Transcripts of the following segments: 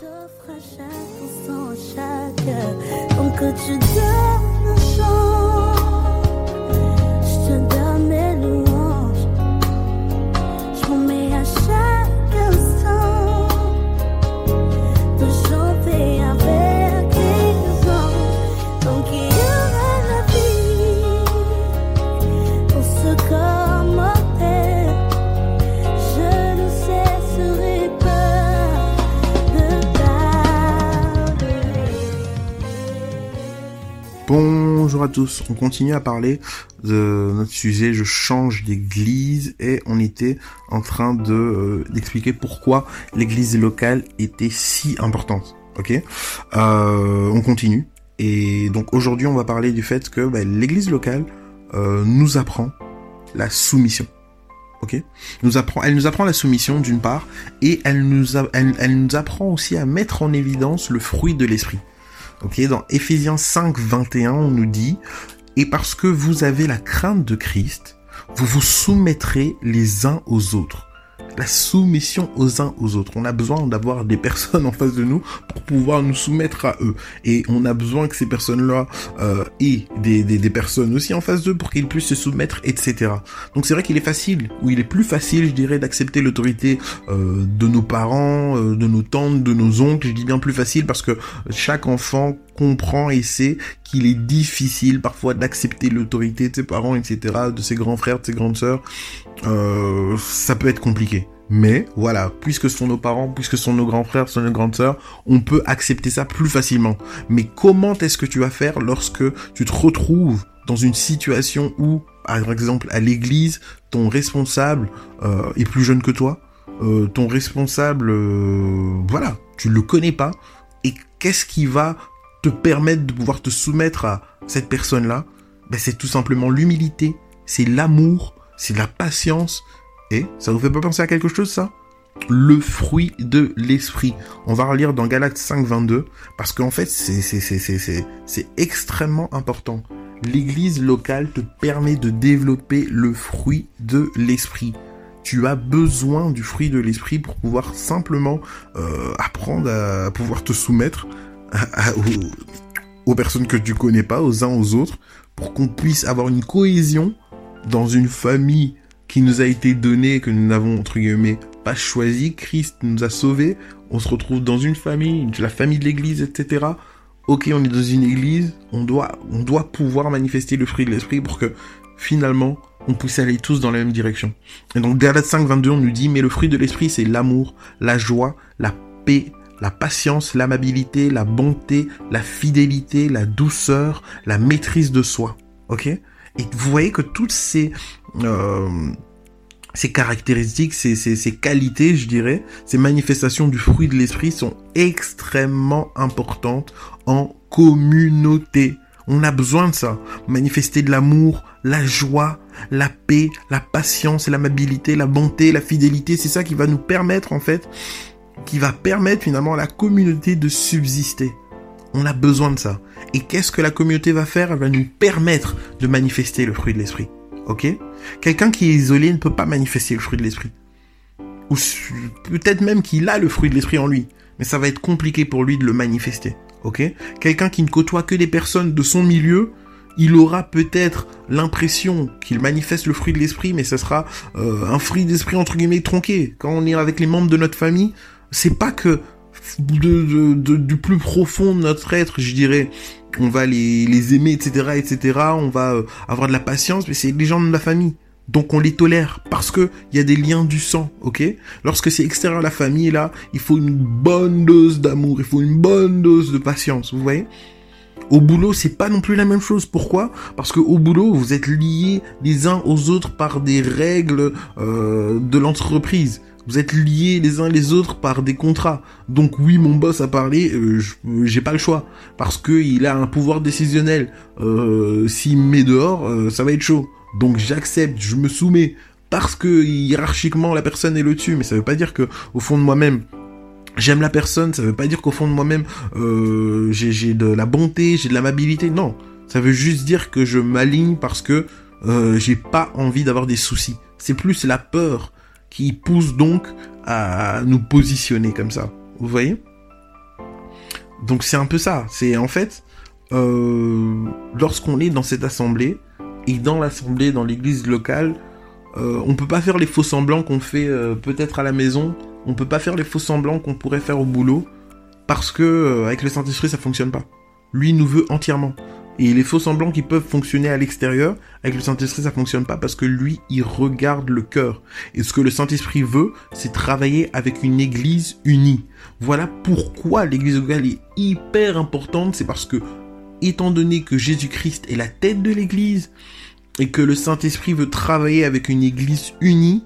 这块伤口总往下掉我可知道那双 Bonjour à tous, on continue à parler de notre sujet je change d'église et on était en train euh, d'expliquer pourquoi l'église locale était si importante. Ok, Euh, on continue et donc aujourd'hui on va parler du fait que bah, l'église locale euh, nous apprend la soumission. Ok, nous apprend, elle nous apprend la soumission d'une part et elle nous apprend aussi à mettre en évidence le fruit de l'esprit. Ok, dans Éphésiens 5, 21, on nous dit, et parce que vous avez la crainte de Christ, vous vous soumettrez les uns aux autres. La soumission aux uns aux autres. On a besoin d'avoir des personnes en face de nous pour pouvoir nous soumettre à eux. Et on a besoin que ces personnes-là euh, aient des, des, personnes aussi en face d'eux pour qu'ils puissent se soumettre, etc. Donc c'est vrai qu'il est facile, ou il est plus facile, je dirais, d'accepter l'autorité euh, de nos parents, euh, de nos tantes, de nos oncles. Je dis bien plus facile parce que chaque enfant comprend et sait qu'il est difficile parfois d'accepter l'autorité de ses parents, etc., de ses grands frères, de ses grandes sœurs. Euh, ça peut être compliqué. Mais voilà, puisque ce sont nos parents, puisque ce sont nos grands frères, ce sont nos grandes sœurs, on peut accepter ça plus facilement. Mais comment est-ce que tu vas faire lorsque tu te retrouves dans une situation où, par exemple, à l'église, ton responsable euh, est plus jeune que toi, euh, ton responsable, euh, voilà, tu le connais pas, et qu'est-ce qui va te permettre de pouvoir te soumettre à cette personne-là ben, C'est tout simplement l'humilité, c'est l'amour, c'est la patience, et ça vous fait pas penser à quelque chose ça? Le fruit de l'esprit. On va relire dans Galates 5, 22, parce qu'en fait, c'est extrêmement important. L'église locale te permet de développer le fruit de l'esprit. Tu as besoin du fruit de l'esprit pour pouvoir simplement euh, apprendre à pouvoir te soumettre aux, personnes que tu connais pas, aux uns aux autres, pour qu'on puisse avoir une cohésion dans une famille qui nous a été donnée, que nous n'avons entre guillemets pas choisi. Christ nous a sauvés. On se retrouve dans une famille, la famille de l'église, etc. Ok, on est dans une église, on doit, on doit pouvoir manifester le fruit de l'esprit pour que finalement on puisse aller tous dans la même direction. Et donc Galates 5, 22, on nous dit, mais le fruit de l'esprit, c'est l'amour, la joie, la paix, la patience, l'amabilité, la bonté, la fidélité, la douceur, la maîtrise de soi. Ok? Et vous voyez que toutes ces euh, ces caractéristiques, ces, ces, ces qualités, je dirais, ces manifestations du fruit de l'esprit sont extrêmement importantes en communauté. On a besoin de ça. Manifester de l'amour, la joie, la paix, la patience, l'amabilité, la bonté, la fidélité, c'est ça qui va nous permettre en fait, qui va permettre finalement à la communauté de subsister. On a besoin de ça. Et qu'est-ce que la communauté va faire? Elle va nous permettre de manifester le fruit de l'esprit. Ok? Quelqu'un qui est isolé ne peut pas manifester le fruit de l'esprit. Ou peut-être même qu'il a le fruit de l'esprit en lui, mais ça va être compliqué pour lui de le manifester. Ok? Quelqu'un qui ne côtoie que des personnes de son milieu, il aura peut-être l'impression qu'il manifeste le fruit de l'esprit, mais ce sera euh, un fruit d'esprit entre guillemets tronqué. Quand on est avec les membres de notre famille, c'est pas que du plus profond de notre être, je dirais, on va les, les aimer, etc., etc., on va euh, avoir de la patience, mais c'est les gens de la famille. Donc on les tolère parce que il y a des liens du sang, ok? Lorsque c'est extérieur à la famille, là, il faut une bonne dose d'amour, il faut une bonne dose de patience, vous voyez? Au boulot, c'est pas non plus la même chose. Pourquoi? Parce que au boulot, vous êtes liés les uns aux autres par des règles euh, de l'entreprise. Vous êtes liés les uns les autres par des contrats. Donc oui, mon boss a parlé, euh, je- j'ai pas le choix parce que il a un pouvoir décisionnel. Euh, S'il me met dehors, euh, ça va être chaud. Donc j'accepte, je me soumets parce que hiérarchiquement la personne est le dessus, mais ça veut pas dire que au fond de moi-même j'aime la personne, ça veut pas dire qu'au fond de moi-même euh, j'ai de la bonté, j'ai de l'amabilité. Non, ça veut juste dire que je m'aligne parce que euh, j'ai pas envie d'avoir des soucis. C'est plus la peur qui pousse donc à nous positionner comme ça. Vous voyez? Donc c'est un peu ça. C'est en fait, euh, lorsqu'on est dans cette assemblée, et dans l'assemblée, dans l'église locale, euh, on peut pas faire les faux semblants qu'on fait euh, peut-être à la maison, on peut pas faire les faux semblants qu'on pourrait faire au boulot, parce que euh, avec le Saint-Esprit ça fonctionne pas. Lui nous veut entièrement. Et les faux semblants qui peuvent fonctionner à l'extérieur, avec le Saint-Esprit, ça fonctionne pas parce que lui, il regarde le cœur. Et ce que le Saint-Esprit veut, c'est travailler avec une église unie. Voilà pourquoi l'église locale est hyper importante. C'est parce que, étant donné que Jésus-Christ est la tête de l'église, et que le Saint-Esprit veut travailler avec une église unie,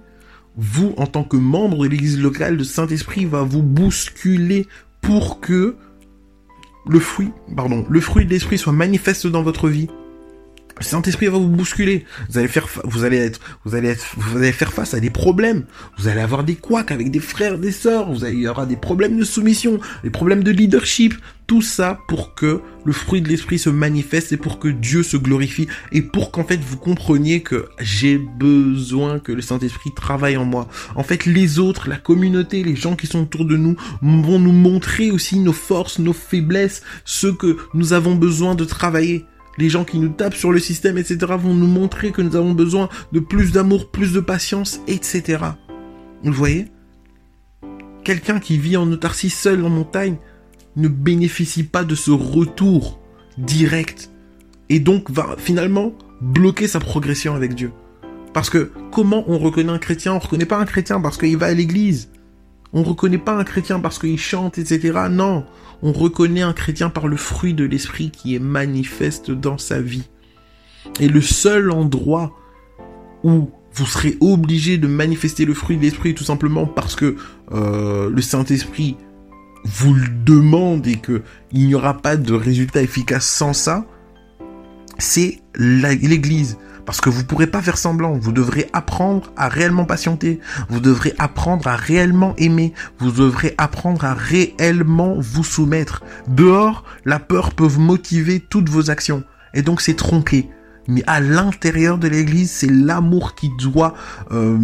vous, en tant que membre de l'église locale, le Saint-Esprit va vous bousculer pour que le fruit, pardon, le fruit de l'esprit soit manifeste dans votre vie. Le Saint-Esprit va vous bousculer. Vous allez faire, vous allez être, vous allez être, vous allez faire face à des problèmes. Vous allez avoir des couacs avec des frères, des sœurs. Vous allez, il y aura des problèmes de soumission, des problèmes de leadership. Tout ça pour que le fruit de l'esprit se manifeste et pour que Dieu se glorifie et pour qu'en fait vous compreniez que j'ai besoin que le Saint-Esprit travaille en moi. En fait, les autres, la communauté, les gens qui sont autour de nous vont nous montrer aussi nos forces, nos faiblesses, ce que nous avons besoin de travailler. Les gens qui nous tapent sur le système, etc., vont nous montrer que nous avons besoin de plus d'amour, plus de patience, etc. Vous voyez? Quelqu'un qui vit en autarcie seul en montagne ne bénéficie pas de ce retour direct et donc va finalement bloquer sa progression avec Dieu. Parce que comment on reconnaît un chrétien? On reconnaît pas un chrétien parce qu'il va à l'église. On reconnaît pas un chrétien parce qu'il chante, etc. Non, on reconnaît un chrétien par le fruit de l'esprit qui est manifeste dans sa vie. Et le seul endroit où vous serez obligé de manifester le fruit de l'esprit tout simplement parce que euh, le Saint-Esprit vous le demande et que il n'y aura pas de résultat efficace sans ça, c'est l'église. Parce que vous pourrez pas faire semblant. Vous devrez apprendre à réellement patienter. Vous devrez apprendre à réellement aimer. Vous devrez apprendre à réellement vous soumettre. Dehors, la peur peut motiver toutes vos actions. Et donc c'est tronqué. Mais à l'intérieur de l'église, c'est l'amour qui doit euh,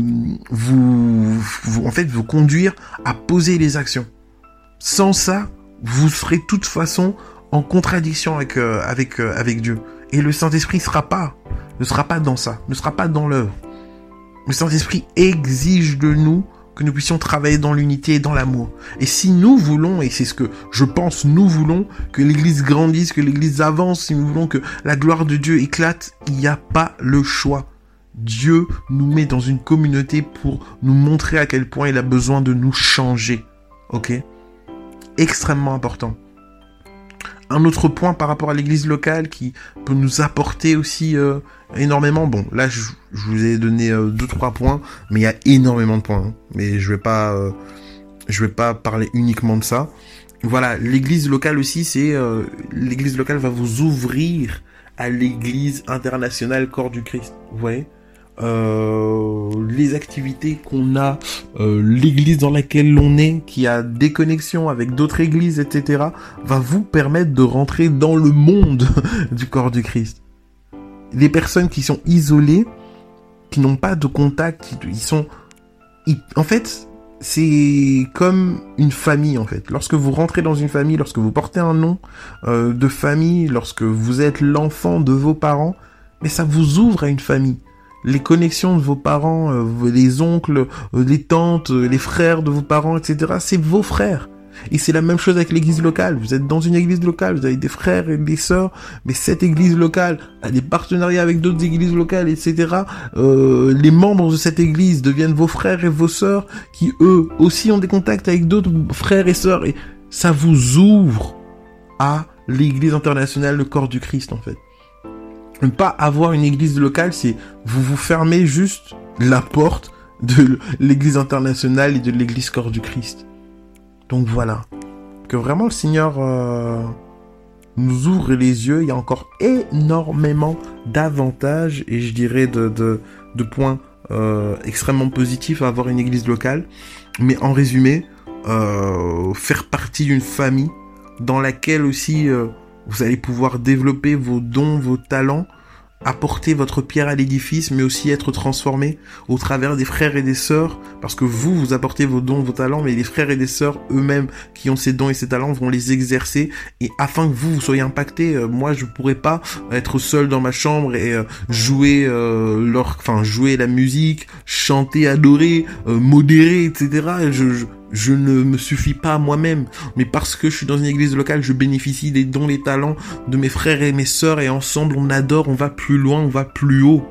vous, en fait, vous conduire à poser les actions. Sans ça, vous serez de toute façon en contradiction avec euh, avec euh, avec Dieu. Et le Saint-Esprit sera pas ne sera pas dans ça, ne sera pas dans l'œuvre. Le Saint-Esprit exige de nous que nous puissions travailler dans l'unité et dans l'amour. Et si nous voulons, et c'est ce que je pense nous voulons, que l'Église grandisse, que l'Église avance, si nous voulons que la gloire de Dieu éclate, il n'y a pas le choix. Dieu nous met dans une communauté pour nous montrer à quel point il a besoin de nous changer. Ok? Extrêmement important. Un autre point par rapport à l'église locale qui peut nous apporter aussi euh, énormément. Bon, là, je, vous ai donné euh, deux trois points, mais il y a énormément de points. Hein. Mais je vais pas, euh, je vais pas parler uniquement de ça. Voilà, l'église locale aussi, c'est l'église locale va vous ouvrir à l'église internationale corps du Christ. Vous voyez? Euh, les activités qu'on a, euh, l'église dans laquelle l'on est, qui a des connexions avec d'autres églises, etc., va vous permettre de rentrer dans le monde du corps du Christ. Les personnes qui sont isolées, qui n'ont pas de contact, ils sont... en fait, c'est comme une famille en fait. Lorsque vous rentrez dans une famille, lorsque vous portez un nom euh, de famille, lorsque vous êtes l'enfant de vos parents, mais ça vous ouvre à une famille les connexions de vos parents, euh, les oncles, euh, les tantes, euh, les frères de vos parents, etc. C'est vos frères. Et c'est la même chose avec l'église locale. Vous êtes dans une église locale, vous avez des frères et des sœurs, mais cette église locale a des partenariats avec d'autres églises locales, etc. les membres de cette église deviennent vos frères et vos sœurs, qui eux aussi ont des contacts avec d'autres frères et sœurs, et ça vous ouvre à l'église internationale, le corps du Christ en fait ne pas avoir une église locale, c'est vous vous fermez juste la porte de l'église internationale et de l'église corps du Christ. Donc voilà. Que vraiment le Seigneur euh, nous ouvre les yeux. Il y a encore énormément d'avantages et je dirais de, points euh, extrêmement positifs à avoir une église locale. Mais en résumé, euh, faire partie d'une famille dans laquelle aussi vous allez pouvoir développer vos dons, vos talents, apporter votre pierre à l'édifice, mais aussi être transformé au travers des frères et des sœurs, parce que vous, vous apportez vos dons, vos talents, mais les frères et des sœurs eux-mêmes qui ont ces dons et ces talents vont les exercer, et afin que vous, vous soyez impactés, euh, moi je pourrais pas être seul dans ma chambre et euh, jouer euh, enfin jouer la musique, chanter, adorer, modérer, etc. je, je ne me suffis pas moi-même, mais parce que je suis dans une église locale, je bénéficie des dons, des talents de mes frères et mes sœurs, et ensemble on adore, on va plus loin, on va plus haut.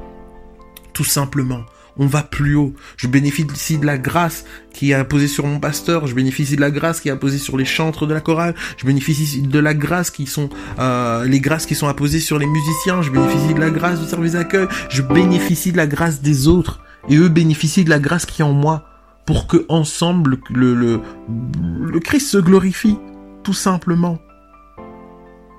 Tout simplement. On va plus haut. Je bénéficie de la grâce qui est apposée sur mon pasteur. Je bénéficie de la grâce qui est apposée sur les chantres de la chorale. Je bénéficie de la grâce qui sont euh, les grâces qui sont apposées sur les musiciens. Je bénéficie de la grâce du service d'accueil. Je bénéficie de la grâce des autres et eux bénéficient de la grâce qui est en moi pour que ensemble le, le, le Christ se glorifie, tout simplement.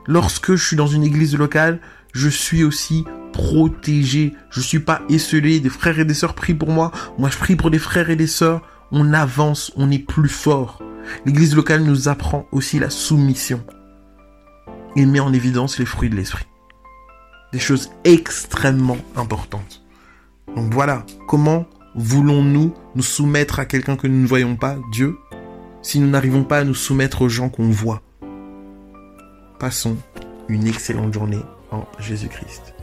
Lorsque je suis dans une église locale, je suis aussi protégé. Je suis pas esselé. Des frères et des sœurs prient pour moi. Moi, je prie pour des frères et des sœurs. On avance, on est plus fort. L'église locale nous apprend aussi la soumission. Il met en évidence les fruits de l'esprit. Des choses extrêmement importantes. Donc voilà, comment Voulons-nous nous soumettre à quelqu'un que nous ne voyons pas, Dieu, si nous n'arrivons pas à nous soumettre aux gens qu'on voit. Passons une excellente journée en Jésus-Christ.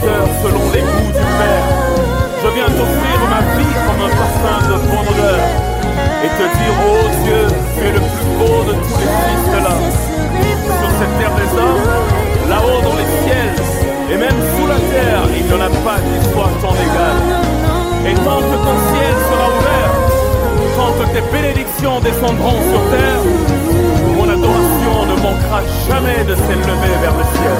Selon les goûts du Père. Je viens t'offrir ma vie comme un parfum de bonne odeur et te dire, oh Dieu, tu es le plus beau de tous les fils de. Sur cette terre des hommes, là-haut dans les ciels, et même sous la terre, il n'y en a pas qui soit ton égal. Et tant que ton ciel sera ouvert, tant que tes bénédictions descendront sur terre, mon adoration ne manquera jamais de s'élever vers le ciel.